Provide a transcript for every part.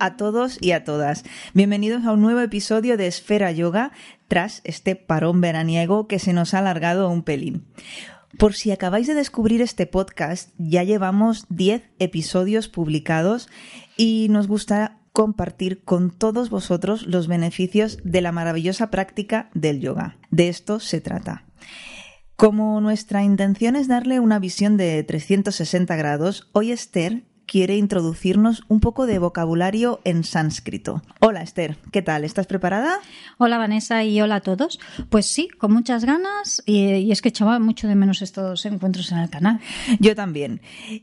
A todos y a todas. Bienvenidos a un nuevo episodio de Esfera Yoga tras este parón veraniego que se nos ha alargado un pelín. Por si acabáis de descubrir este podcast, ya llevamos 10 episodios publicados y nos gusta compartir con todos vosotros los beneficios de la maravillosa práctica del yoga. De esto se trata. Como nuestra intención es darle una visión de 360 grados, hoy Esther quiere introducirnos un poco de vocabulario en sánscrito. Hola Esther, ¿qué tal? ¿Estás preparada? Hola Vanessa y hola a todos. Pues sí, con muchas ganas y, es que echaba mucho de menos estos encuentros en el canal. Yo también.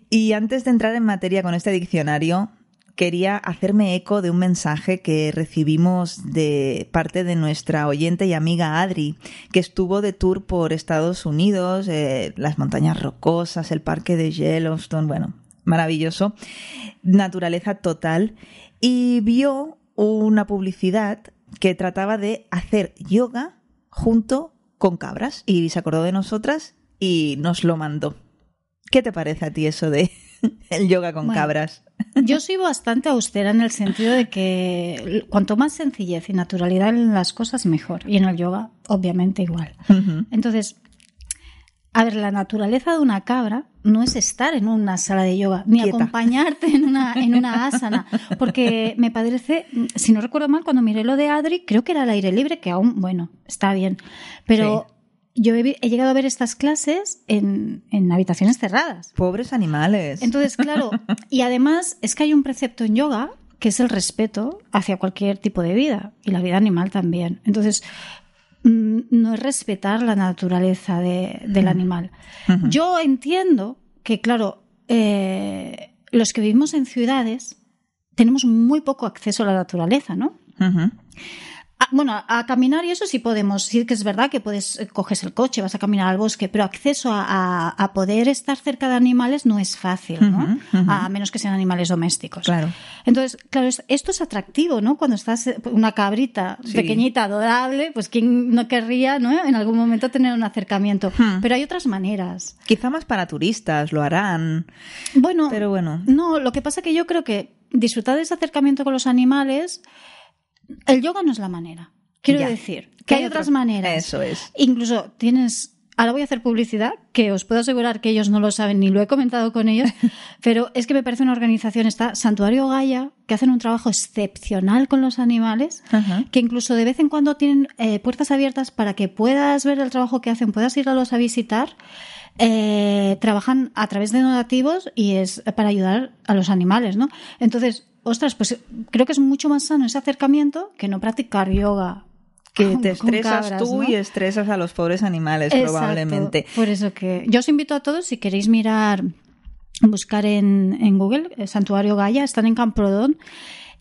Y antes de entrar en materia con este diccionario, quería hacerme eco de un mensaje que recibimos de parte de nuestra oyente y amiga Adri, que estuvo de tour por Estados Unidos, eh, las montañas rocosas, el parque de Yellowstone, bueno, maravilloso, naturaleza total, y vio una publicidad que trataba de hacer yoga junto con cabras y se acordó de nosotras y nos lo mandó. ¿Qué te parece a ti eso de el yoga con cabras? Yo soy bastante austera en el sentido de que cuanto más sencillez y naturalidad en las cosas, mejor. Y en el yoga, obviamente, igual. Entonces, a ver, la naturaleza de una cabra no es estar en una sala de yoga, ni acompañarte en una, en una asana, porque me parece, si no recuerdo mal, cuando miré lo de Adri, creo que era al aire libre, que aún, bueno, está bien, pero yo he, llegado a ver estas clases en, en habitaciones cerradas. Pobres animales. Entonces, claro, y además es que hay un precepto en yoga que es el respeto hacia cualquier tipo de vida y la vida animal también. Entonces, no es respetar la naturaleza del animal. Yo entiendo que, claro, eh, los que vivimos en ciudades tenemos muy poco acceso a la naturaleza, ¿no? Bueno, a caminar y eso sí podemos. Sí que es verdad que puedes, eh, coges el coche, vas a caminar al bosque, pero acceso a, poder estar cerca de animales no es fácil, ¿no? A menos que sean animales domésticos. Claro. Entonces, claro, esto es atractivo, ¿no? Cuando estás eh, una cabrita pequeñita, adorable, pues quién no querría, ¿no? En algún momento tener un acercamiento. Hmm. Pero hay otras maneras. Quizá más para turistas, lo harán. Bueno, pero bueno. No, lo que pasa es que yo creo que disfrutar de ese acercamiento con los animales el yoga no es la manera. Quiero decir que hay, otras maneras. Eso es. Incluso tienes Ahora voy a hacer publicidad, que os puedo asegurar que ellos no lo saben ni lo he comentado con ellos, pero es que me parece una organización, está Santuario Gaia, que hacen un trabajo excepcional con los animales, que incluso de vez en cuando tienen eh, puertas abiertas para que puedas ver el trabajo que hacen, puedas irlos a visitar. Eh, trabajan a través de donativos y es para ayudar a los animales, ¿no? Entonces, ostras, pues creo que es mucho más sano ese acercamiento que no practicar yoga que te estresas tú y estresas a los pobres animales probablemente. Por eso que yo os invito a todos si queréis mirar buscar en, en Google el Santuario Gaia, están en Camprodón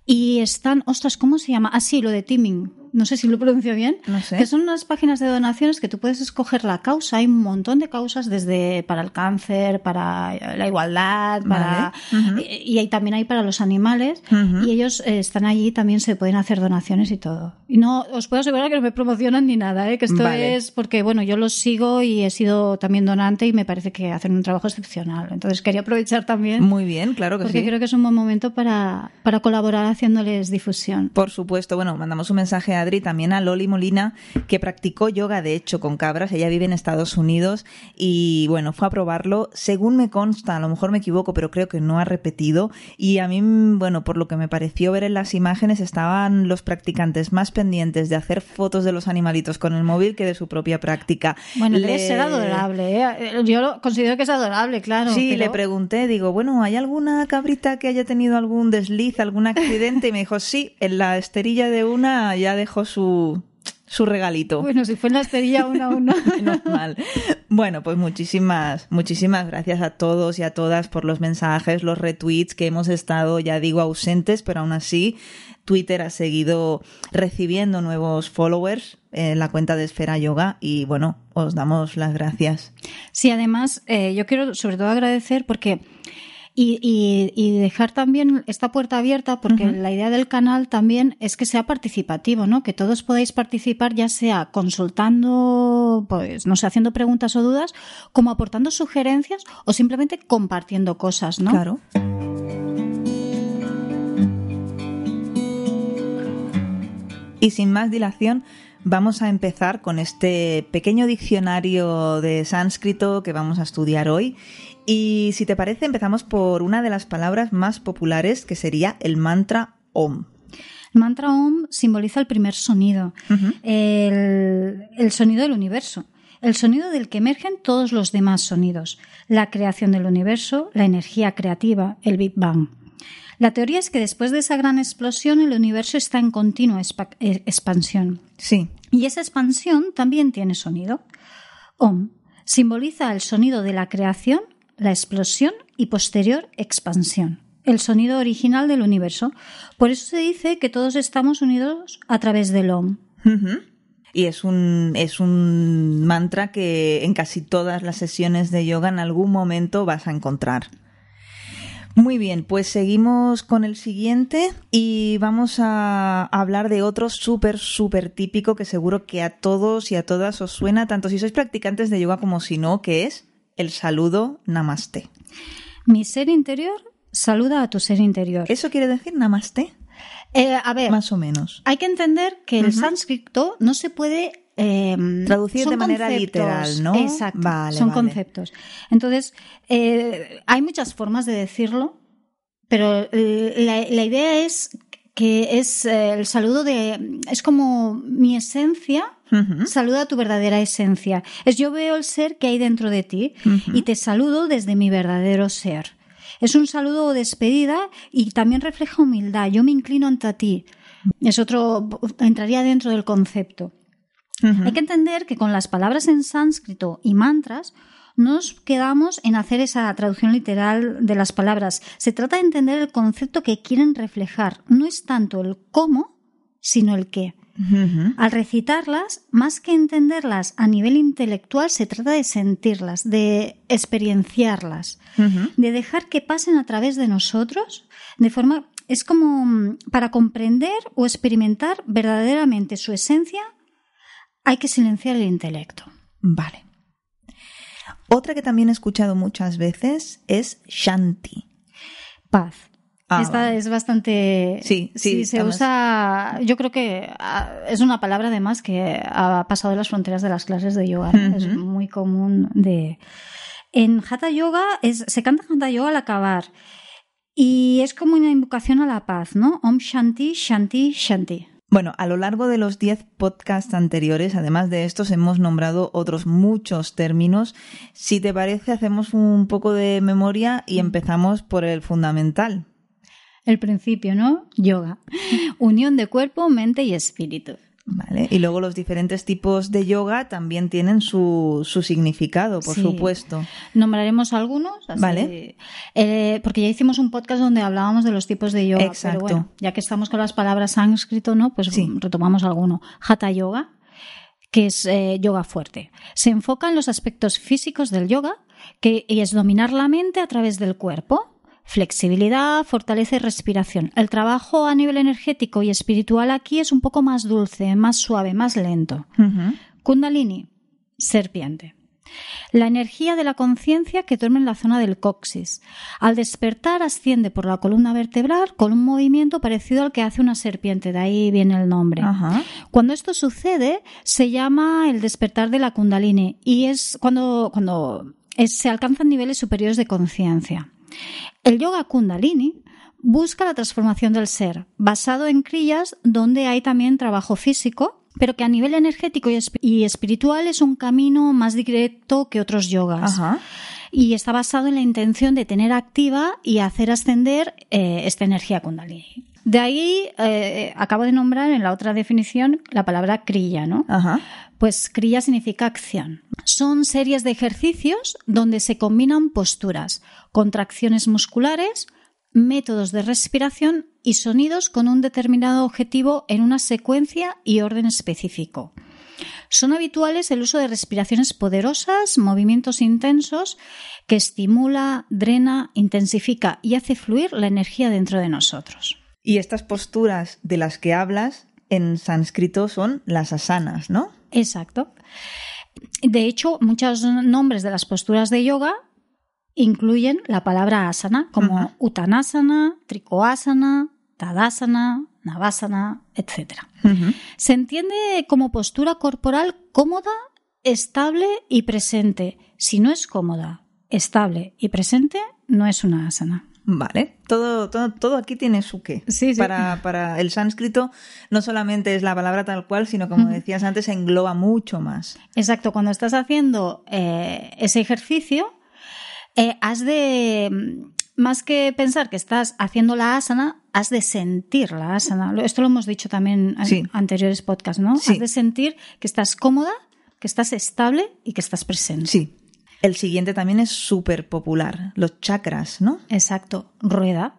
y están, ostras, ¿cómo se llama? Ah, sí, lo de Teaming no sé si lo pronuncio bien, no sé. que son unas páginas de donaciones que tú puedes escoger la causa. Hay un montón de causas desde para el cáncer, para la igualdad, para y, y, también hay para los animales y ellos eh, están allí también se pueden hacer donaciones y todo. Y no os puedo asegurar que no me promocionan ni nada, ¿eh? que esto es porque bueno yo los sigo y he sido también donante y me parece que hacen un trabajo excepcional. Entonces quería aprovechar también. Muy bien, claro que porque creo que es un buen momento para para colaborar haciéndoles difusión. Por supuesto, bueno mandamos un mensaje a Adri, también a Loli Molina, que practicó yoga, de hecho, con cabras. Ella vive en Estados Unidos y, bueno, fue a probarlo. Según me consta, a lo mejor me equivoco, pero creo que no ha repetido. Y a mí, bueno, por lo que me pareció ver en las imágenes, estaban los practicantes más pendientes de hacer fotos de los animalitos con el móvil que de su propia práctica. Bueno, debe ser adorable. ¿eh? Yo lo considero que es adorable, claro. Sí, le pregunté, digo, bueno, ¿hay alguna cabrita que haya tenido algún desliz, algún accidente? Y me dijo, sí, en la esterilla de una ya dejó su, su regalito. Bueno, si fue en la esterilla una a una. mal. Bueno, pues muchísimas, muchísimas gracias a todos y a todas por los mensajes, los retweets que hemos estado, ya digo, ausentes, pero aún así Twitter ha seguido recibiendo nuevos followers en la cuenta de Esfera Yoga y bueno, os damos las gracias. Sí, además, eh, yo quiero sobre todo agradecer porque y, dejar también esta puerta abierta porque la idea del canal también es que sea participativo, ¿no? Que todos podáis participar ya sea consultando, pues no sé, haciendo preguntas o dudas, como aportando sugerencias o simplemente compartiendo cosas, ¿no? Claro. Y sin más dilación, vamos a empezar con este pequeño diccionario de sánscrito que vamos a estudiar hoy. Y si te parece, empezamos por una de las palabras más populares, que sería el mantra Om. El mantra Om simboliza el primer sonido, el, el sonido del universo el sonido del que emergen todos los demás sonidos, la creación del universo, la energía creativa, el Big Bang. La teoría es que después de esa gran explosión el universo está en continua eh, expansión. Sí. Y esa expansión también tiene sonido. Om simboliza el sonido de la creación, la explosión y posterior expansión. El sonido original del universo. Por eso se dice que todos estamos unidos a través del Om. Y es un, es un mantra que en casi todas las sesiones de yoga en algún momento vas a encontrar. Muy bien, pues seguimos con el siguiente y vamos a hablar de otro súper, súper típico que seguro que a todos y a todas os suena, tanto si sois practicantes de yoga como si no, que es el saludo namaste. Mi ser interior saluda a tu ser interior. ¿Eso quiere decir namaste? Eh, a ver, más o menos. Hay que entender que el sánscrito no se puede eh, Traducir de manera literal, ¿no? Exacto. son conceptos. Entonces, eh, hay muchas formas de decirlo, pero la, idea es que es eh, el saludo de. Es como mi esencia. Saluda a tu verdadera esencia. Es yo veo el ser que hay dentro de ti y te saludo desde mi verdadero ser. Es un saludo o despedida y también refleja humildad. Yo me inclino ante ti. Es otro, entraría dentro del concepto. Hay que entender que con las palabras en sánscrito y mantras nos quedamos en hacer esa traducción literal de las palabras. Se trata de entender el concepto que quieren reflejar. No es tanto el cómo, sino el qué. Al recitarlas, más que entenderlas a nivel intelectual, se trata de sentirlas, de experienciarlas, de dejar que pasen a través de nosotros, de forma es como mm, para comprender o experimentar verdaderamente su esencia, hay que silenciar el intelecto. Vale. Otra que también he escuchado muchas veces es Shanti. Paz. Ah, Esta es bastante. Sí, sí. se usa. Yo creo que ah, es una palabra además que ha pasado las fronteras de las clases de yoga. Es muy común de. En Hatha Yoga es, se canta Hatha Yoga al acabar. Y es como una invocación a la paz, ¿no? Om Shanti, Shanti, Shanti. Bueno, a lo largo de los 10 podcasts anteriores, además de estos, hemos nombrado otros muchos términos. Si te parece, hacemos un poco de memoria y empezamos por el fundamental. El principio, ¿no? Yoga. Unión de cuerpo, mente y espíritu. Vale. Y luego los diferentes tipos de yoga también tienen su, su significado, por supuesto. Nombraremos algunos, vale. Eh, porque ya hicimos un podcast donde hablábamos de los tipos de yoga. Exacto. Pero bueno, ya que estamos con las palabras sánscrito, ¿no? Pues retomamos alguno. Hatha yoga, que es eh, yoga fuerte. Se enfoca en los aspectos físicos del yoga, que y es dominar la mente a través del cuerpo Flexibilidad, fortaleza y respiración. El trabajo a nivel energético y espiritual aquí es un poco más dulce, más suave, más lento. Kundalini, serpiente. La energía de la conciencia que duerme en la zona del coxis. Al despertar asciende por la columna vertebral con un movimiento parecido al que hace una serpiente, de ahí viene el nombre. Ajá. Cuando esto sucede, se llama el despertar de la kundalini y es cuando, cuando es- se alcanzan niveles superiores de conciencia. El yoga kundalini busca la transformación del ser, basado en crillas donde hay también trabajo físico, pero que a nivel energético y esp- y espiritual es un camino más directo que otros yogas Ajá. y está basado en la intención de tener activa y hacer ascender eh, esta energía kundalini. De ahí eh, acabo de nombrar en la otra definición la palabra kriya, ¿no? Ajá. Pues kriya significa acción. Son series de ejercicios donde se combinan posturas, contracciones musculares, métodos de respiración y sonidos con un determinado objetivo en una secuencia y orden específico. Son habituales el uso de respiraciones poderosas, movimientos intensos que estimula, drena, intensifica y hace fluir la energía dentro de nosotros. Y estas posturas de las que hablas en sánscrito son las asanas, ¿no? Exacto. De hecho, muchos nombres de las posturas de yoga incluyen la palabra asana, como Ajá. Uttanasana, Trikoasana, Tadasana, Navasana, etc. Se entiende como postura corporal cómoda, estable y presente. Si no es cómoda, estable y presente, no es una asana. Vale, todo, todo, todo aquí tiene su qué. Sí, sí. Para, para el sánscrito no solamente es la palabra tal cual, sino como decías antes, engloba mucho más. Exacto, cuando estás haciendo eh, ese ejercicio, eh, has de, más que pensar que estás haciendo la asana, has de sentir la asana. Esto lo hemos dicho también en Sí. anteriores podcasts, ¿no? Sí. Has de sentir que estás cómoda, que estás estable y que estás presente. Sí. El siguiente también es súper popular, los chakras, ¿no? Exacto, rueda.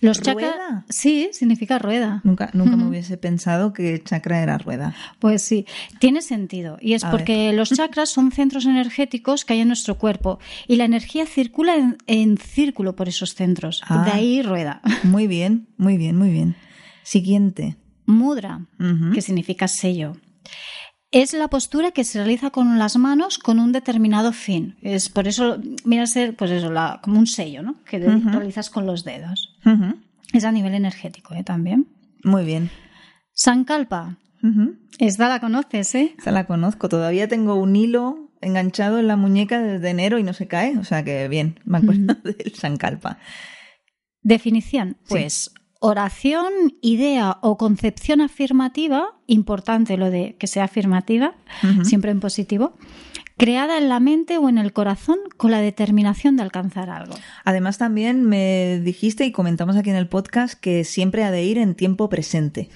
Los chakras. Sí, significa rueda. Nunca, nunca me hubiese pensado que chakra era rueda. Pues sí, tiene sentido. Y es A porque los chakras son centros energéticos que hay en nuestro cuerpo y la energía circula en, en círculo por esos centros. Ah. De ahí rueda. Muy bien, muy bien, muy bien. Siguiente. Mudra, que significa sello. Es la postura que se realiza con las manos con un determinado fin. Es por eso, mira ser, pues eso, la- como un sello, ¿no? Que Ujú. realizas con los dedos. Es a nivel energético, ¿eh? También. Muy bien. Sankalpa. Ujú. Esta la conoces, ¿eh? Esa la conozco. Todavía tengo un hilo enganchado en la muñeca desde enero y no se cae. O sea que bien, me acuerdo del Sankalpa. Definición, pues oración, idea o concepción afirmativa, importante lo de que sea afirmativa, siempre en positivo, creada en la mente o en el corazón con la determinación de alcanzar algo. Además también me dijiste y comentamos aquí en el podcast que siempre ha de ir en tiempo presente.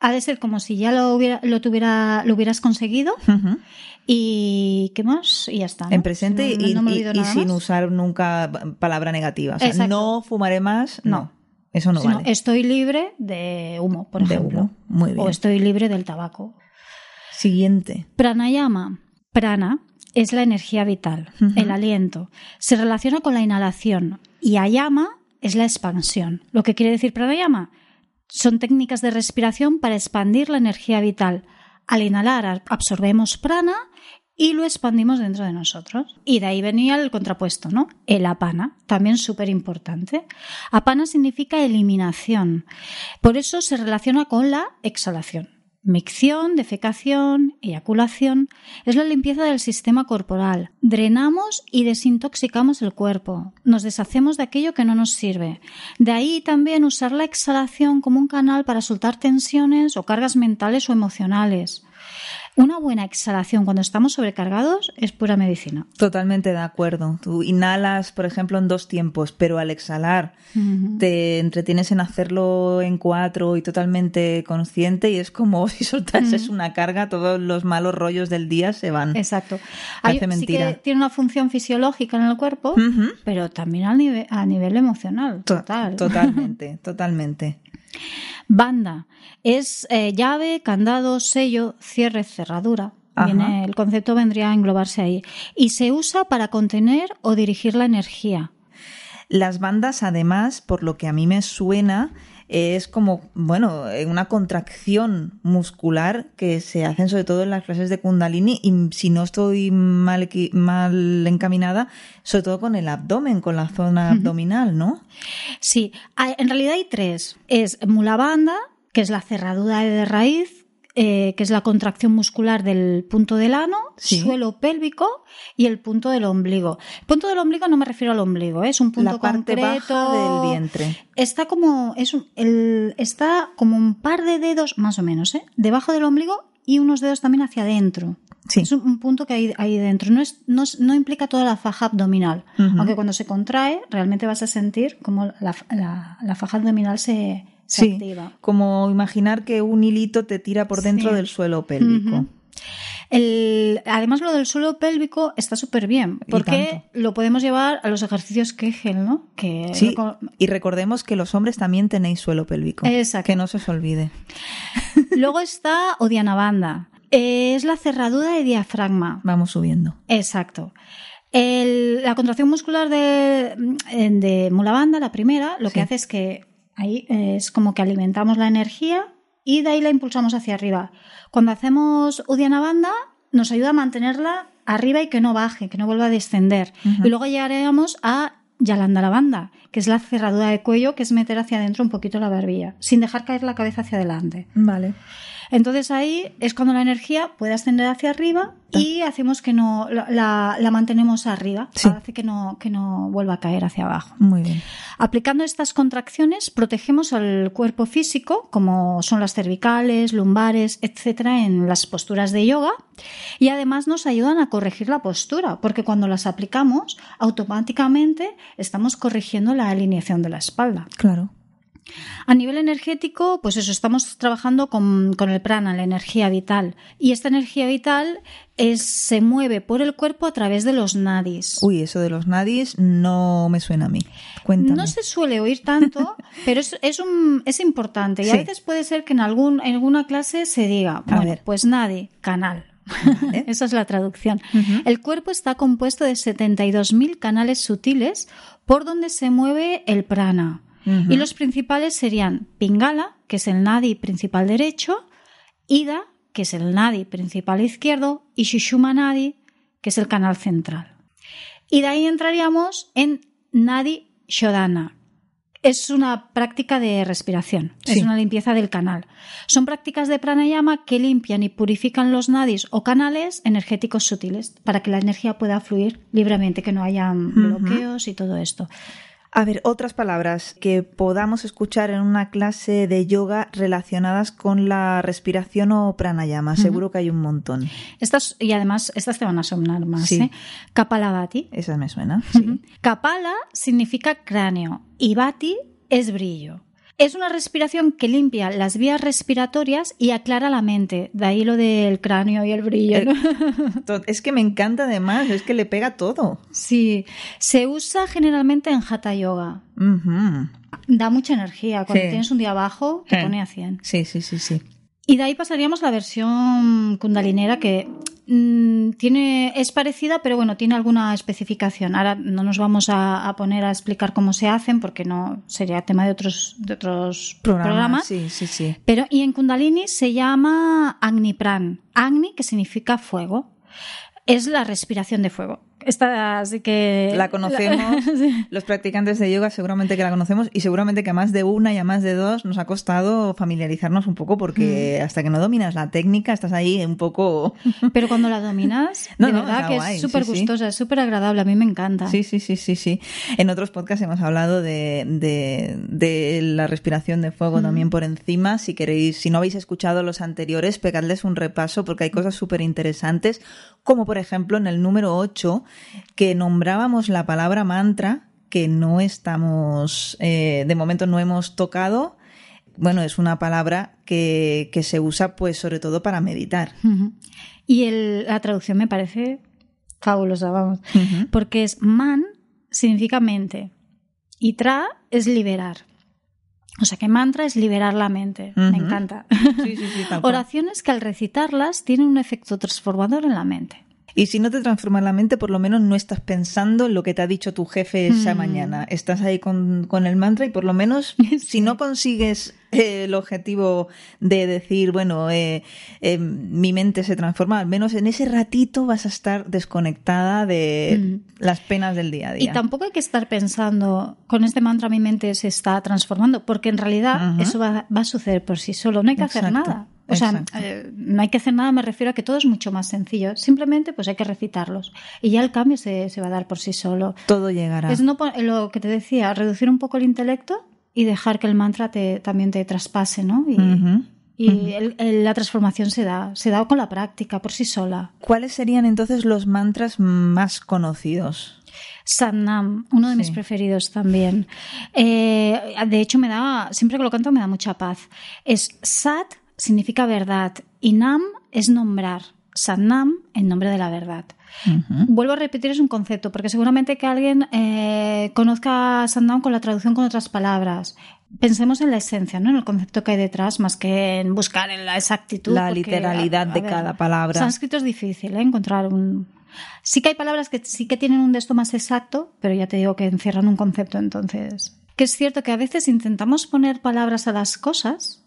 Ha de ser como si ya lo, hubiera, lo, tuviera, lo hubieras conseguido y ¿qué más? Y ya está. ¿no? En presente No- y, no y- sin usar nunca palabra negativa. O sea, no fumaré más, no. Eso no Sino, vale. estoy libre de humo, por De ejemplo. humo. Muy bien. O estoy libre del tabaco. Siguiente. Pranayama. Prana es la energía vital, el aliento. Se relaciona con la inhalación y ayama es la expansión. Lo que quiere decir pranayama son técnicas de respiración para expandir la energía vital. Al inhalar absorbemos prana y lo expandimos dentro de nosotros. Y de ahí venía el contrapuesto, ¿no? El apana, también súper importante. Apana significa eliminación. Por eso se relaciona con la exhalación. Micción, defecación, eyaculación es la limpieza del sistema corporal. Drenamos y desintoxicamos el cuerpo. Nos deshacemos de aquello que no nos sirve. De ahí también usar la exhalación como un canal para soltar tensiones o cargas mentales o emocionales. Una buena exhalación cuando estamos sobrecargados es pura medicina. Totalmente de acuerdo. Tú inhalas, por ejemplo, en dos tiempos, pero al exhalar te entretienes en hacerlo en cuatro y totalmente consciente y es como si soltases una carga, todos los malos rollos del día se van. Exacto. Parece sí mentira. que tiene una función fisiológica en el cuerpo, pero también a nivel, a nivel emocional. To- Total. Totalmente, totalmente. Banda es eh, llave, candado, sello, cierre, cerradura. Viene- el concepto vendría a englobarse ahí. Y se usa para contener o dirigir la energía. Las bandas, además, por lo que a mí me suena, es como, bueno, una contracción muscular que se hacen sobre todo en las clases de Kundalini y si no estoy mal, mal encaminada, sobre todo con el abdomen, con la zona abdominal, ¿no? Sí, en realidad hay tres. Es Mulabanda, que es la cerradura de raíz, eh, que es la contracción muscular del punto del ano, suelo pélvico y el punto del ombligo. El punto del ombligo no me refiero al ombligo, ¿eh? es un punto la parte concreto del vientre. Está como es un, el, está como un par de dedos más o menos, ¿eh? debajo del ombligo y unos dedos también hacia adentro. Sí. Es un, punto que hay ahí dentro. No, es, no, no, implica toda la faja abdominal. Aunque cuando se contrae, realmente vas a sentir como la, la, la faja abdominal se, sí, Como imaginar que un hilito te tira por dentro del suelo pélvico. además, lo del suelo pélvico está súper bien, porque lo podemos llevar a los ejercicios Kegel, ¿no? Que sí, y recordemos que los hombres también tenéis suelo pélvico. Exacto. Que no se os olvide. Luego está Odiana Banda. Es la cerradura de diafragma. Vamos subiendo. Exacto. la contracción muscular de, de Mulabanda, la primera, lo que hace es que Ahí es como que alimentamos la energía y de ahí la impulsamos hacia arriba. Cuando hacemos Udiana Banda, nos ayuda a mantenerla arriba y que no baje, que no vuelva a descender. Y luego llegaremos a Yalandara Banda, que es la cerradura de cuello, que es meter hacia adentro un poquito la barbilla, sin dejar caer la cabeza hacia adelante. Vale. Entonces ahí es cuando la energía puede ascender hacia arriba y hacemos que no la, mantenemos arriba, hace que no, que no vuelva a caer hacia abajo. Muy bien. Aplicando estas contracciones protegemos al cuerpo físico, como son las cervicales, lumbares, etcétera, en las posturas de yoga y además nos ayudan a corregir la postura, porque cuando las aplicamos automáticamente estamos corrigiendo la alineación de la espalda. Claro. A nivel energético, pues eso, estamos trabajando con, el prana, la energía vital. Y esta energía vital es, se mueve por el cuerpo a través de los nadis. Uy, eso de los nadis no me suena a mí. Cuéntame. No se suele oír tanto, pero es, es, un, es importante. Y a veces puede ser que en, algún, en alguna clase se diga, bueno, pues nadi, canal. Esa es la traducción. El cuerpo está compuesto de 72.000 canales sutiles por donde se mueve el prana. Y los principales serían Pingala, que es el nadi principal derecho, Ida, que es el nadi principal izquierdo, y Shushuma Nadi, que es el canal central. Y de ahí entraríamos en Nadi Shodana. Es una práctica de respiración, es una limpieza del canal. Son prácticas de pranayama que limpian y purifican los nadis o canales energéticos sutiles para que la energía pueda fluir libremente, que no haya bloqueos y todo esto. A ver, otras palabras que podamos escuchar en una clase de yoga relacionadas con la respiración o pranayama. Seguro que hay un montón. Estas, y además, estas te van a sonar más. Sí. ¿eh? Kapalabhati. Esa me suena. Sí. Kapala significa cráneo y bati es brillo. Es una respiración que limpia las vías respiratorias y aclara la mente. De ahí lo del cráneo y el brillo. Es que me encanta además, es que le pega todo. Sí, se usa generalmente en Hatha Yoga. Da mucha energía. Cuando tienes un día abajo, te pone a 100. Sí, sí, sí, sí. Y de ahí pasaríamos a la versión kundalinera que mm, tiene, es parecida, pero bueno, tiene alguna especificación. Ahora no nos vamos a, poner a explicar cómo se hacen porque no sería tema de otros, de otros programas. Sí, sí, sí. Pero, y en Kundalini se llama Agni Pran. Agni, que significa fuego. Es la respiración de fuego. Esta así que... La conocemos, los practicantes de yoga seguramente que la conocemos y seguramente que a más de una y a más de dos nos ha costado familiarizarnos un poco porque mm. hasta que no dominas la técnica estás ahí un poco... Pero cuando la dominas, de verdad que es súper gustosa, es súper agradable, a mí me encanta. Sí, sí, sí, sí, sí. En otros podcasts hemos hablado de, de, la respiración de fuego mm. también por encima. Si queréis, si no habéis escuchado los anteriores, pegadles un repaso porque hay cosas súper interesantes, como por ejemplo en el número 8 que nombrábamos la palabra mantra, que no estamos, eh, de momento no hemos tocado. Bueno, es una palabra que, se usa pues sobre todo para meditar. Y la traducción me parece fabulosa, vamos, porque es man significa mente y tra es liberar. O sea que mantra es liberar la mente. Me encanta. Oraciones que al recitarlas tienen un efecto transformador en la mente. Y si no te transforma la mente, por lo menos no estás pensando en lo que te ha dicho tu jefe esa Mm. mañana. Estás ahí con, con el mantra y por lo menos, si no consigues eh, el objetivo de decir, bueno, eh, eh, mi mente se transforma, al menos en ese ratito vas a estar desconectada de Mm. las penas del día a Y día. tampoco hay que estar pensando, con este mantra mi mente se está transformando, porque en realidad eso va, va a suceder por sí solo, no hay que hacer nada. O sea, eh, no hay que hacer nada, me refiero a que todo es mucho más sencillo. Simplemente pues hay que recitarlos y ya el cambio se, se va a dar por sí solo. Todo llegará. Es no, lo que te decía, reducir un poco el intelecto y dejar que el mantra te, también te traspase, ¿no? Y, Ujú. y el- el- la transformación se da, se da con la práctica, por sí sola. ¿Cuáles serían entonces los mantras más conocidos? Satnam, uno de mis preferidos también. Eh, de hecho, me da, siempre que lo canto me da mucha paz. Es Sat significa verdad y Nam es nombrar. Satnam en nombre de la verdad. Vuelvo a repetir, es un concepto, porque seguramente que alguien eh, conozca Satnam con la traducción con otras palabras. Pensemos en la esencia, ¿no? en el concepto que hay detrás, más que en buscar en la exactitud. La porque, literalidad de cada palabra. Sánscrito es difícil ¿eh? encontrar un. Sí que hay palabras que sí que tienen un de esto más exacto, pero ya te digo que encierran un concepto entonces. Que es cierto que a veces intentamos poner palabras a las cosas,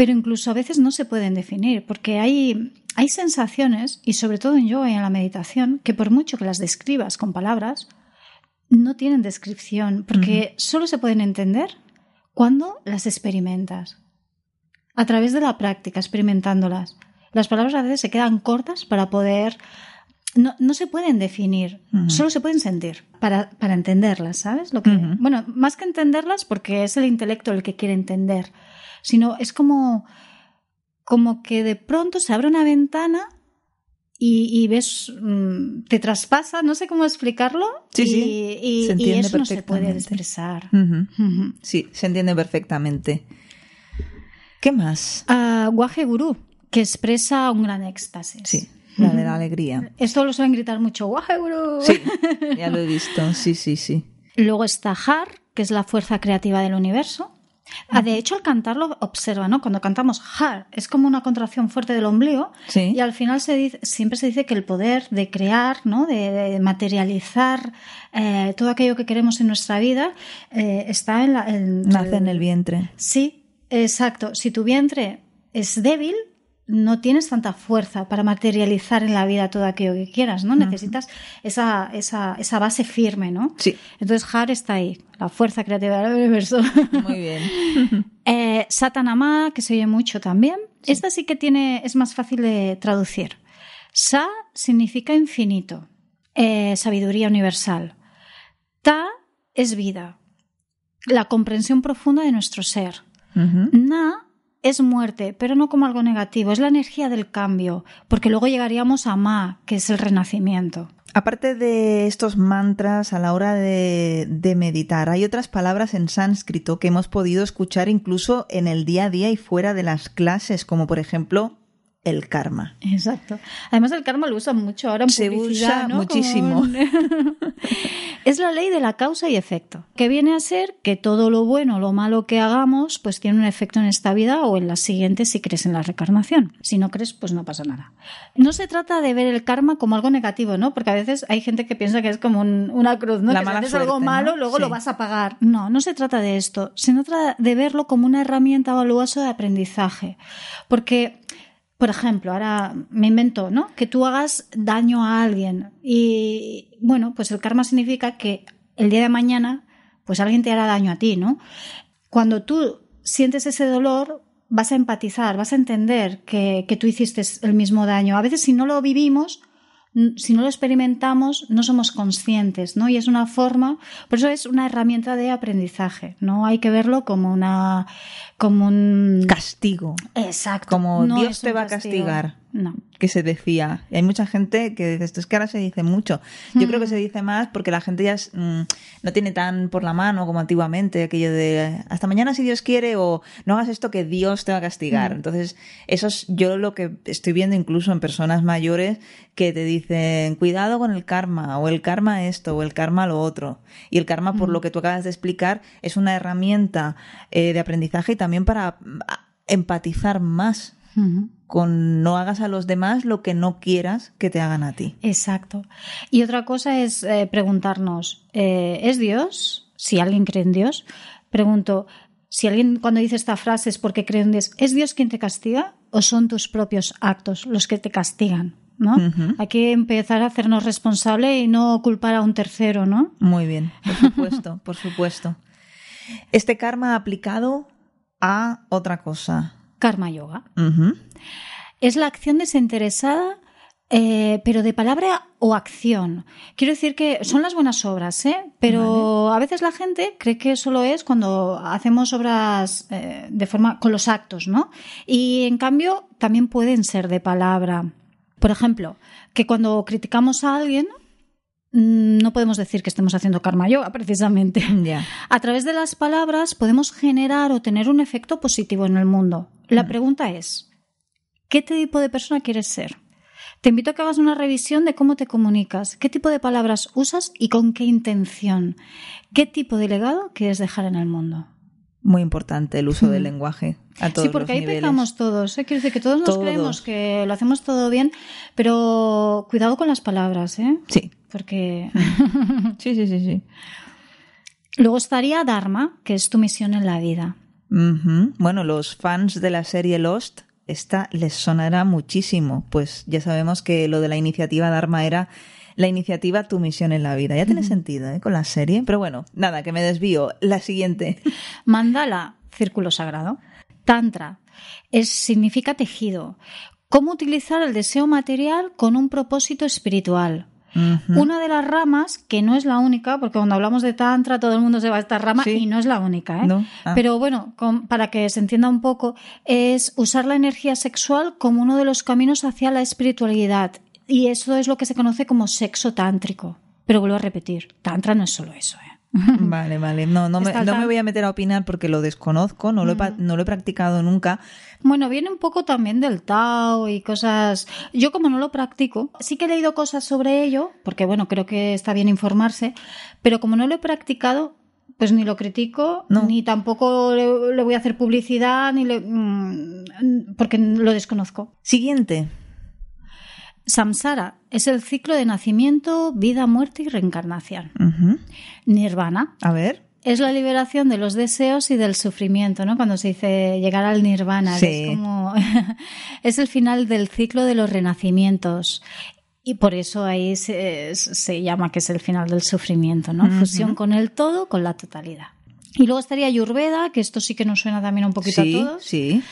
pero incluso a veces no se pueden definir, porque hay, hay sensaciones, y sobre todo en yoga y en la meditación, que por mucho que las describas con palabras, no tienen descripción, porque solo se pueden entender cuando las experimentas. A través de la práctica, experimentándolas. Las palabras a veces se quedan cortas para poder... No, no se pueden definir, Ujú. solo se pueden sentir para, para entenderlas, ¿sabes? Lo que. Bueno, más que entenderlas, porque es el intelecto el que quiere entender, sino es como, como que de pronto se abre una ventana y, y ves, mm, te traspasa, no sé cómo explicarlo, Sí, y, sí, y- se y entiende eso no se puede perfectamente. expresar. Sí, se entiende perfectamente. ¿Qué más? Ah, Guaje Gurú, que expresa un gran éxtasis. Sí, la de la alegría. Esto lo suelen gritar mucho, Guaje Gurú. Sí, ya lo he visto. Sí, sí, sí. Luego está Har, que es la fuerza creativa del universo. Ah, de hecho, al cantarlo, observa, ¿no? Cuando cantamos Har, es como una contracción fuerte del ombligo. Sí. Y al final se dice, siempre se dice que el poder de crear, ¿no? de, de materializar eh, todo aquello que queremos en nuestra vida eh, está en la. en- Nace en el vientre. Sí, exacto. Si tu vientre es débil, no tienes tanta fuerza para materializar en la vida todo aquello que quieras, ¿no? Necesitas esa, esa, esa base firme, ¿no? Sí. Entonces Har está ahí, la fuerza creativa del universo. Muy bien. eh, Satanama, que se oye mucho también. Esta sí que tiene, es más fácil de traducir. Sa significa infinito, eh, sabiduría universal. Ta es vida, la comprensión profunda de nuestro ser. Ujú. Na es muerte, pero no como algo negativo, es la energía del cambio, porque luego llegaríamos a Ma, que es el renacimiento. Aparte de estos mantras a la hora de, de meditar, hay otras palabras en sánscrito que hemos podido escuchar incluso en el día a día y fuera de las clases, como por ejemplo el karma. Exacto. Además el karma lo usan mucho ahora en Se publicidad, usa ¿no? muchísimo. Un- es la ley de la causa y efecto, que viene a ser que todo lo bueno o lo malo que hagamos pues tiene un efecto en esta vida o en la siguiente si crees en la reencarnación. Si no crees, pues no pasa nada. No se trata de ver el karma como algo negativo, ¿no? Porque a veces hay gente que piensa que es como un- una cruz, ¿no? La que si haces algo malo, ¿no? luego Sí. lo vas a pagar. No, no se trata de esto. Se trata de verlo como una herramienta valiosa de aprendizaje. Porque por ejemplo, ahora me invento, ¿no? Que tú hagas daño a alguien y, bueno, pues el karma significa que el día de mañana, pues alguien te hará daño a ti, ¿no? Cuando tú sientes ese dolor, vas a empatizar, vas a entender que, que tú hiciste el mismo daño. A veces si no lo vivimos, si no lo experimentamos, no somos conscientes, ¿no? Y es una forma, por eso es una herramienta de aprendizaje, ¿no? Hay que verlo como una, como un... Castigo, Exacto. como No Dios te va a castigar. No. que se decía. Y hay mucha gente que dice, esto es que ahora se dice mucho. Yo creo que se dice más porque la gente ya es, mm, no tiene tan por la mano como antiguamente, aquello de hasta mañana si Dios quiere o no hagas esto que Dios te va a castigar. Entonces, eso es yo lo que estoy viendo incluso en personas mayores que te dicen, cuidado con el karma, o el karma esto, o el karma lo otro. Y el karma, por lo que tú acabas de explicar, es una herramienta eh, de aprendizaje y también para mm, empatizar más Con no hagas a los demás lo que no quieras que te hagan a ti. Exacto. Y otra cosa es eh, preguntarnos, eh, ¿es Dios? Si alguien cree en Dios, pregunto, si alguien cuando dice esta frase es porque cree en Dios, ¿es Dios quien te castiga o son tus propios actos los que te castigan? ¿no? Hay que empezar a hacernos responsable y no culpar a un tercero, ¿no? Muy bien, por supuesto, por supuesto. Este karma aplicado a otra cosa. Karma yoga. Es la acción desinteresada, eh, pero de palabra o acción. Quiero decir que son las buenas obras, ¿eh? Pero a veces la gente cree que solo es cuando hacemos obras eh, de forma con los actos, ¿no? Y en cambio también pueden ser de palabra. Por ejemplo, que cuando criticamos a alguien mm, no podemos decir que estemos haciendo karma yoga, precisamente. A través de las palabras podemos generar o tener un efecto positivo en el mundo. La pregunta es, ¿qué tipo de persona quieres ser? Te invito a que hagas una revisión de cómo te comunicas, qué tipo de palabras usas y con qué intención, qué tipo de legado quieres dejar en el mundo. Muy importante el uso del lenguaje a todos sí, porque los ahí niveles. pecamos todos. ¿eh? Quiero decir que todos nos Todos. creemos que lo hacemos todo bien, pero cuidado con las palabras, ¿eh? Sí. Porque Sí, sí, sí, sí. luego estaría Dharma, que es tu misión en la vida. Bueno, los fans de la serie Lost, esta les sonará muchísimo, pues ya sabemos que lo de la iniciativa Dharma era la iniciativa Tu misión en la vida. Ya tiene sentido, ¿eh? Con la serie. Pero bueno, nada, que me desvío. La siguiente. Mandala, círculo sagrado. Tantra, es, significa tejido. Cómo utilizar el deseo material con un propósito espiritual. Una de las ramas, que no es la única, porque cuando hablamos de Tantra todo el mundo se va a esta rama Sí. y no es la única, ¿eh? No. Ah. Pero bueno, con- para que se entienda un poco, es usar la energía sexual como uno de los caminos hacia la espiritualidad. Y eso es lo que se conoce como sexo tántrico. Pero vuelvo a repetir, Tantra no es solo eso, ¿eh? Vale, vale. No, no, me, no me voy a meter a opinar porque lo desconozco, no lo, he, pa- no lo he practicado nunca. Bueno, viene un poco también del Tao y cosas. Yo, como no lo practico, sí que he leído cosas sobre ello, porque bueno, creo que está bien informarse, pero como no lo he practicado, pues ni lo critico, No. ni tampoco le, le voy a hacer publicidad, ni le, mm, porque lo desconozco. Siguiente. Samsara es el ciclo de nacimiento, vida, muerte y reencarnación. Nirvana A ver. es la liberación de los deseos y del sufrimiento, ¿no? Cuando se dice llegar al nirvana, que es como es el final del ciclo de los renacimientos. Y por eso ahí se, se llama que es el final del sufrimiento, ¿no? Fusión con el todo, con la totalidad. Y luego estaría Ayurveda, que esto sí que nos suena también un poquito Sí, a todos. sí.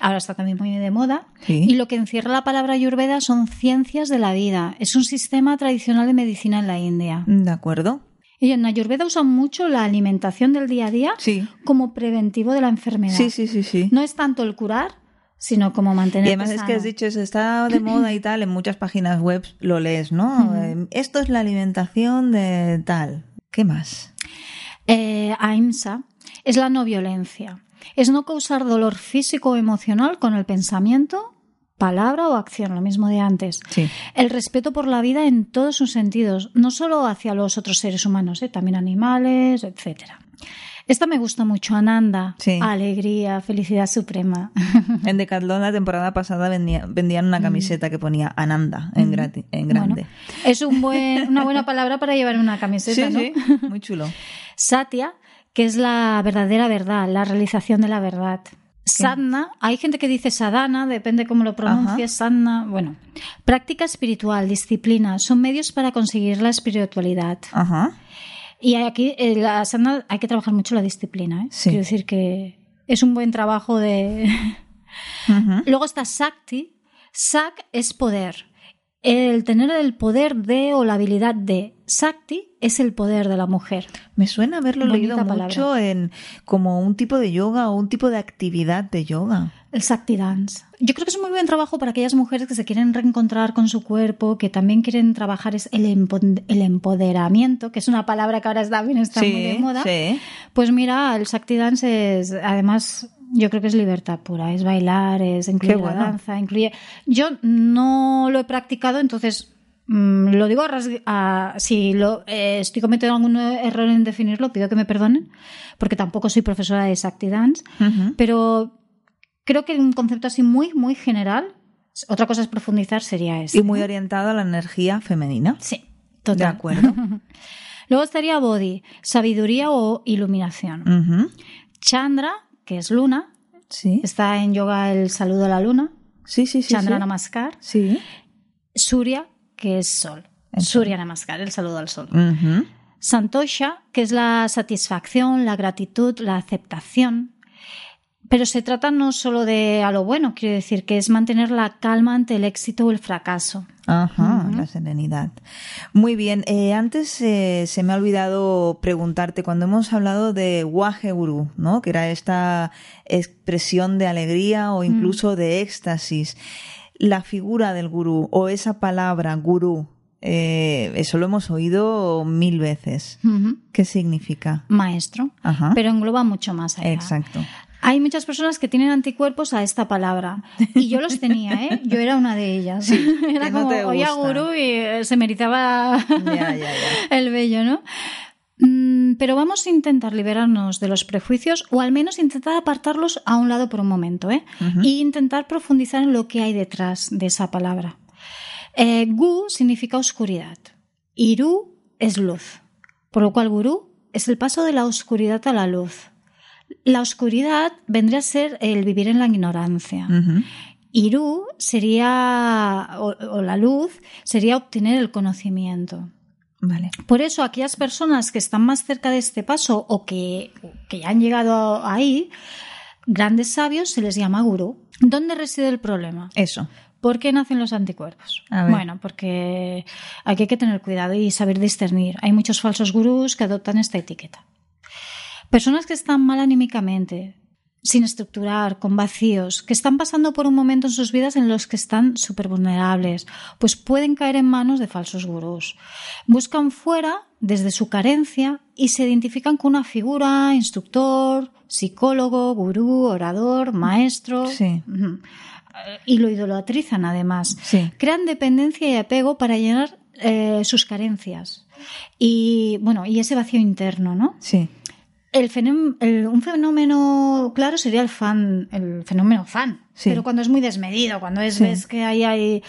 Ahora está también muy de moda. Sí. Y lo que encierra la palabra Ayurveda son ciencias de la vida. Es un sistema tradicional de medicina en la India. De acuerdo. Y en Ayurveda usan mucho la alimentación del día a día Sí. como preventivo de la enfermedad. Sí, sí, sí, sí. No es tanto el curar, sino como mantener. Y además es que has dicho eso, está de moda y tal, en muchas páginas web lo lees, ¿no? Eh, Esto es la alimentación de tal. ¿Qué más? Eh, ahimsa es la no violencia. Es no causar dolor físico o emocional con el pensamiento, palabra o acción, lo mismo de antes. Sí. El respeto por la vida en todos sus sentidos, no solo hacia los otros seres humanos, ¿eh? también animales, etcétera. Esta me gusta mucho, Ananda. Sí. Alegría, felicidad suprema. En Decathlon la temporada pasada vendía- vendían una camiseta que ponía Ananda en, grati- en grande. Bueno, es un buen, una buena palabra para llevar una camiseta, ¿no? muy chulo. Satya, que es la verdadera verdad, la realización de la verdad. Sadhana, hay gente que dice sadhana, depende cómo lo pronuncies, sadhana, bueno. Práctica espiritual, disciplina, son medios para conseguir la espiritualidad. Ajá. Y aquí, eh, la sadhana, hay que trabajar mucho la disciplina, ¿eh? Sí. Quiero decir que es un buen trabajo de... Luego está Sakti. Sak es poder. El tener el poder de o la habilidad de. Sakti es el poder de la mujer. Me suena haberlo Bonita leído palabra. mucho en como un tipo de yoga o un tipo de actividad de yoga. El Sakti Dance. Yo creo que es un muy buen trabajo para aquellas mujeres que se quieren reencontrar con su cuerpo, que también quieren trabajar es el, empo- el empoderamiento, que es una palabra que ahora también está muy de moda. sí. Pues mira, el Sakti Dance es, además, yo creo que es libertad pura, es bailar, es incluye Qué la bueno. danza, incluye... Yo no lo he practicado, entonces mm, lo digo a si lo, eh, estoy cometiendo algún error en definirlo, pido que me perdonen, porque tampoco soy profesora de Sakti Dance, pero creo que un concepto así muy, muy general. Otra cosa es profundizar, sería este. Y muy orientado a la energía femenina. Sí, De total. acuerdo. Luego estaría Bodhi, sabiduría o iluminación. Chandra, que es luna, Sí. está en yoga el saludo a la luna. Sí, sí, sí. Chandra sí. Namaskar. Sí. Surya, que es sol. Surya Namaskar, el saludo al sol. Ujú. Santosha, que es la satisfacción, la gratitud, la aceptación. Pero se trata no solo de a lo bueno, quiero decir que es mantener la calma ante el éxito o el fracaso. Ajá, la serenidad. Muy bien. eh, antes eh, se me ha olvidado preguntarte, cuando hemos hablado de Waje Guru, ¿no? Que era esta expresión de alegría o incluso de éxtasis. La figura del gurú o esa palabra gurú, eh, eso lo hemos oído mil veces. ¿Qué significa? Maestro. Ajá. Pero engloba mucho más allá. Exacto. Hay muchas personas que tienen anticuerpos a esta palabra. Y yo los tenía, ¿eh? Yo era una de ellas. era no como, oía gurú y eh, se me erizaba Ya, ya, ya. el vello, ¿no? Mm, Pero vamos a intentar liberarnos de los prejuicios o al menos intentar apartarlos a un lado por un momento, ¿eh? Y intentar profundizar en lo que hay detrás de esa palabra. Eh, gu significa oscuridad. Iru es luz. Por lo cual gurú es el paso de la oscuridad a la luz. La oscuridad vendría a ser el vivir en la ignorancia. Ujú. Iru sería, o, o la luz, sería obtener el conocimiento. Vale. Por eso, aquellas personas que están más cerca de este paso o que, que ya han llegado ahí, grandes sabios, se les llama gurú. ¿Dónde reside el problema? Eso. ¿Por qué nacen los anticuerpos? Bueno, porque aquí hay que tener cuidado y saber discernir. Hay muchos falsos gurús que adoptan esta etiqueta. Personas que están mal anímicamente, sin estructurar, con vacíos, que están pasando por un momento en sus vidas en los que están súper vulnerables, pues pueden caer en manos de falsos gurús. Buscan fuera desde su carencia y se identifican con una figura, instructor, psicólogo, gurú, orador, maestro. Sí. Y lo idolatrizan además. Sí. Crean dependencia y apego para llenar eh, sus carencias. Y bueno, y ese vacío interno, ¿no? Sí. El fenómeno, el- un fenómeno claro sería el fan, el fenómeno fan. Sí. Pero cuando es muy desmedido, cuando es, Sí. ves que ahí hay,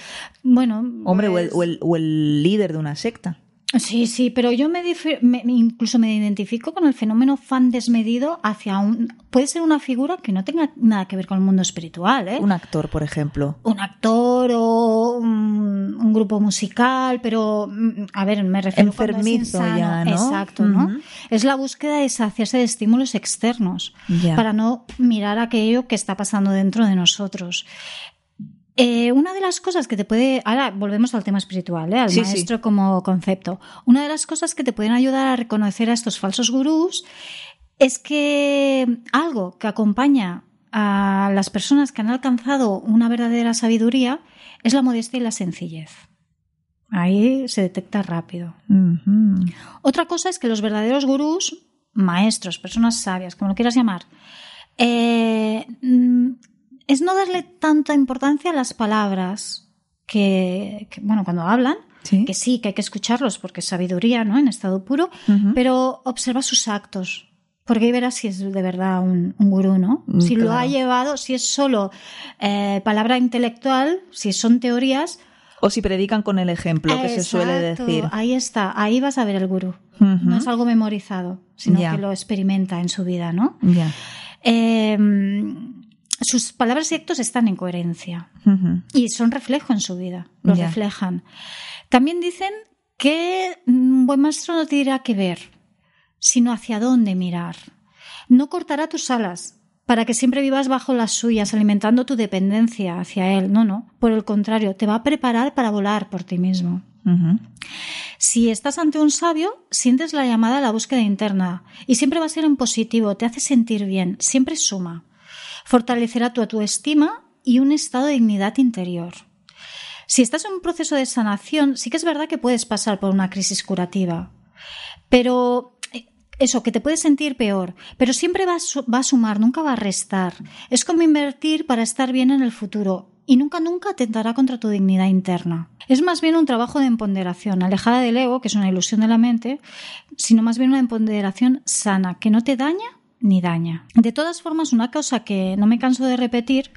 bueno, Hombre, o, el, pues- o el- o el líder de una secta. Sí, sí, pero yo me, me- incluso me identifico con el fenómeno fan desmedido hacia un... Puede ser una figura que no tenga nada que ver con el mundo espiritual, ¿eh? Un actor, por ejemplo. un actor o un, un grupo musical, pero mm, a ver, me refiero insano. ya, ¿no? Exacto, ¿no? Ujú. Es la búsqueda de saciarse de estímulos externos Ya. para no mirar aquello que está pasando dentro de nosotros. Eh, una de las cosas que te puede. Ahora volvemos al tema espiritual, ¿eh? al Sí, sí. maestro como concepto. Una de las cosas que te pueden ayudar a reconocer a estos falsos gurús es que algo que acompaña a las personas que han alcanzado una verdadera sabiduría es la modestia y la sencillez. Ahí se detecta rápido. Otra cosa es que los verdaderos gurús, maestros, personas sabias, como lo quieras llamar, eh, es no darle tanta importancia a las palabras que, que, bueno, cuando hablan, Sí. que sí, que hay que escucharlos porque es sabiduría, ¿no? En estado puro, pero observa sus actos. Porque ahí verás si es de verdad un, un gurú, ¿no? Mm, Si lo ha llevado, si es solo eh, palabra intelectual, si son teorías. O si predican con el ejemplo, que se suele decir. Ahí está, ahí vas a ver el gurú. No es algo memorizado, sino que lo experimenta en su vida, ¿no? Ya. Eh, sus palabras y actos están en coherencia y son reflejo en su vida, lo reflejan. También dicen que un buen maestro no te dirá qué ver, sino hacia dónde mirar. No cortará tus alas para que siempre vivas bajo las suyas, alimentando tu dependencia hacia él. No, no. Por el contrario, te va a preparar para volar por ti mismo. Si estás ante un sabio, sientes la llamada a la búsqueda interna y siempre va a ser en positivo, te hace sentir bien, siempre suma. Fortalecerá tu autoestima y un estado de dignidad interior. Si estás en un proceso de sanación, sí que es verdad que puedes pasar por una crisis curativa, pero eh, eso, que te puedes sentir peor, pero siempre va a, sumar, nunca va a restar. Es como invertir para estar bien en el futuro y nunca, nunca atentará contra tu dignidad interna. Es más bien un trabajo de empoderación, alejada del ego, que es una ilusión de la mente, sino más bien una empoderación sana, que no te daña, ni daña. De todas formas, una cosa que no me canso de repetir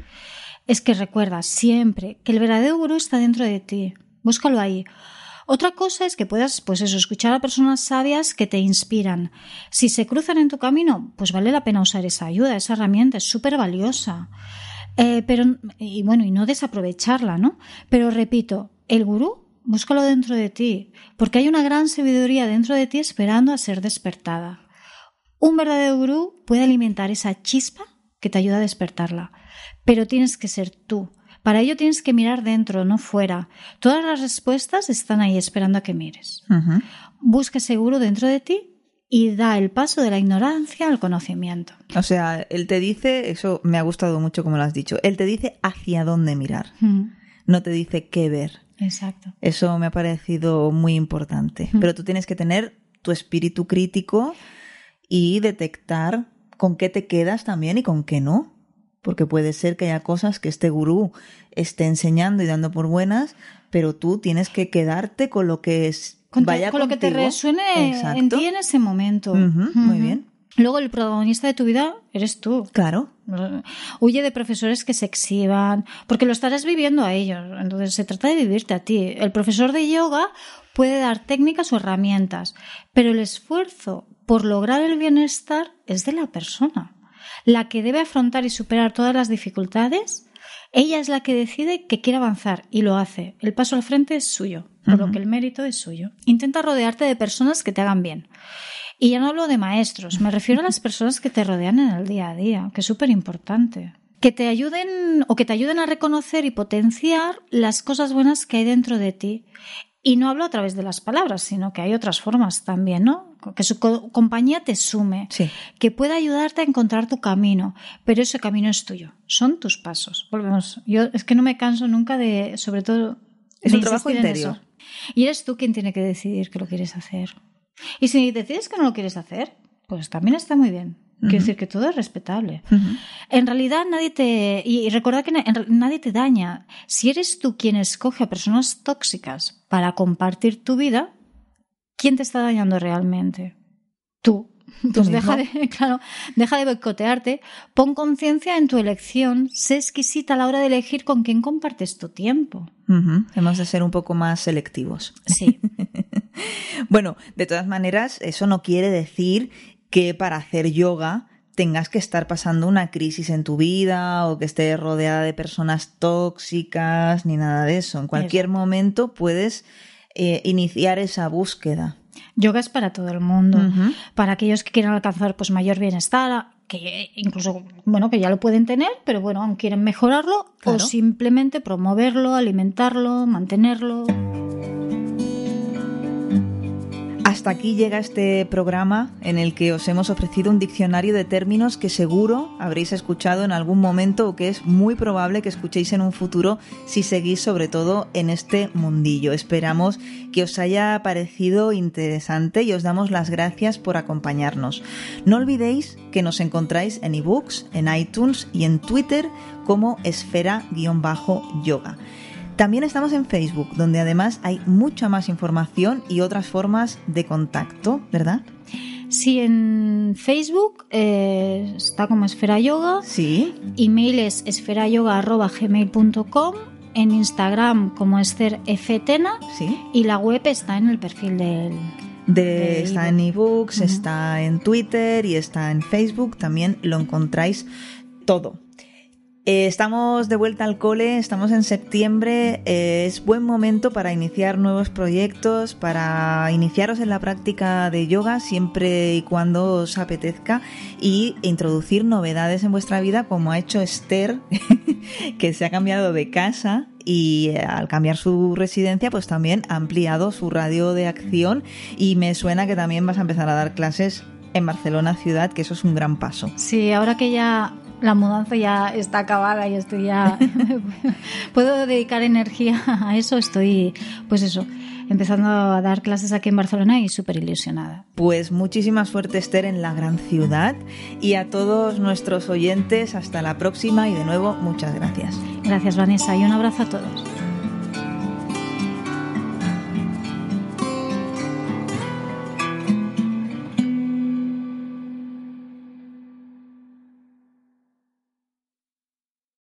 es que recuerda siempre que el verdadero gurú está dentro de ti. Búscalo ahí. Otra cosa es que puedas, pues eso, escuchar a personas sabias que te inspiran. Si se cruzan en tu camino, pues vale la pena usar esa ayuda, esa herramienta, es súper valiosa. Eh, pero, y bueno, y no desaprovecharla, ¿no? Pero repito, el gurú, búscalo dentro de ti, porque hay una gran sabiduría dentro de ti esperando a ser despertada. Un verdadero gurú puede alimentar esa chispa que te ayuda a despertarla, pero tienes que ser tú. Para ello tienes que mirar dentro, no fuera. Todas las respuestas están ahí esperando a que mires. Busca seguro dentro de ti y da el paso de la ignorancia al conocimiento. O sea, él te dice, eso me ha gustado mucho como lo has dicho, él te dice hacia dónde mirar, no te dice qué ver. Exacto. Eso me ha parecido muy importante. Pero tú tienes que tener tu espíritu crítico y detectar con qué te quedas también y con qué no porque puede ser que haya cosas que este gurú esté enseñando y dando por buenas, pero tú tienes que quedarte con lo que es con, vaya con lo que te resuene en ti en ese momento. Muy bien. Luego el protagonista de tu vida eres tú. Claro. Huye de profesores que se exhiban, porque lo estarás viviendo a ellos. Entonces se trata de vivirte a ti. El profesor de yoga puede dar técnicas o herramientas, pero el esfuerzo por lograr el bienestar es de la persona la que debe afrontar y superar todas las dificultades, ella es la que decide que quiere avanzar y lo hace. El paso al frente es suyo, por lo que el mérito es suyo. Intenta rodearte de personas que te hagan bien. Y ya no hablo de maestros, me refiero a las personas que te rodean en el día a día, que es súper importante. Que te ayuden o que te ayuden a reconocer y potenciar las cosas buenas que hay dentro de ti y no hablo a través de las palabras, sino que hay otras formas también, ¿no? Que su compañía te sume, que pueda ayudarte a encontrar tu camino, pero ese camino es tuyo, son tus pasos. Volvemos. Yo es que no me canso nunca de, sobre todo, es un trabajo interior. Y eres tú quien tiene que decidir que lo quieres hacer. Y si decides que no lo quieres hacer, pues también está muy bien. Quiero decir que todo es respetable. En realidad nadie te... Y recuerda que nadie te daña. Si eres tú quien escoge a personas tóxicas para compartir tu vida, ¿quién te está dañando realmente? Tú. Entonces deja de, claro, deja de boicotearte, pon conciencia en tu elección, sé exquisita a la hora de elegir con quién compartes tu tiempo. Hemos de ser un poco más selectivos. Sí. bueno, de todas maneras, eso no quiere decir que para hacer yoga tengas que estar pasando una crisis en tu vida o que estés rodeada de personas tóxicas ni nada de eso. En cualquier momento puedes eh, iniciar esa búsqueda. Yoga es para todo el mundo, para aquellos que quieran alcanzar pues mayor bienestar, que incluso bueno que ya lo pueden tener, pero bueno, aún quieren mejorarlo o simplemente promoverlo, alimentarlo, mantenerlo. Hasta aquí llega este programa en el que os hemos ofrecido un diccionario de términos que seguro habréis escuchado en algún momento o que es muy probable que escuchéis en un futuro si seguís sobre todo en este mundillo. Esperamos que os haya parecido interesante y os damos las gracias por acompañarnos. No olvidéis que nos encontráis en ebooks, en iTunes y en Twitter como esfera-yoga. También estamos en Facebook, donde además hay mucha más información y otras formas de contacto, ¿verdad? Sí, en Facebook eh, está como Esfera Yoga. Sí. Email es esferayoga.gmail.com. En Instagram como Esther Tena. Sí. Y la web está en el perfil del, de, está en ebooks, está en Twitter y está en Facebook. También lo encontráis todo. Eh, estamos de vuelta al cole, estamos en septiembre, eh, es buen momento para iniciar nuevos proyectos, para iniciaros en la práctica de yoga siempre y cuando os apetezca y introducir novedades en vuestra vida como ha hecho Esther, que se ha cambiado de casa y eh, al cambiar su residencia pues también ha ampliado su radio de acción y me suena que también vas a empezar a dar clases en Barcelona ciudad, que eso es un gran paso. Sí, ahora que ya la mudanza ya está acabada y estoy ya puedo dedicar energía a eso, estoy pues eso, empezando a dar clases aquí en Barcelona y súper ilusionada. Pues muchísima suerte Esther en la gran ciudad y a todos nuestros oyentes hasta la próxima y de nuevo muchas gracias. Gracias Vanessa y un abrazo a todos.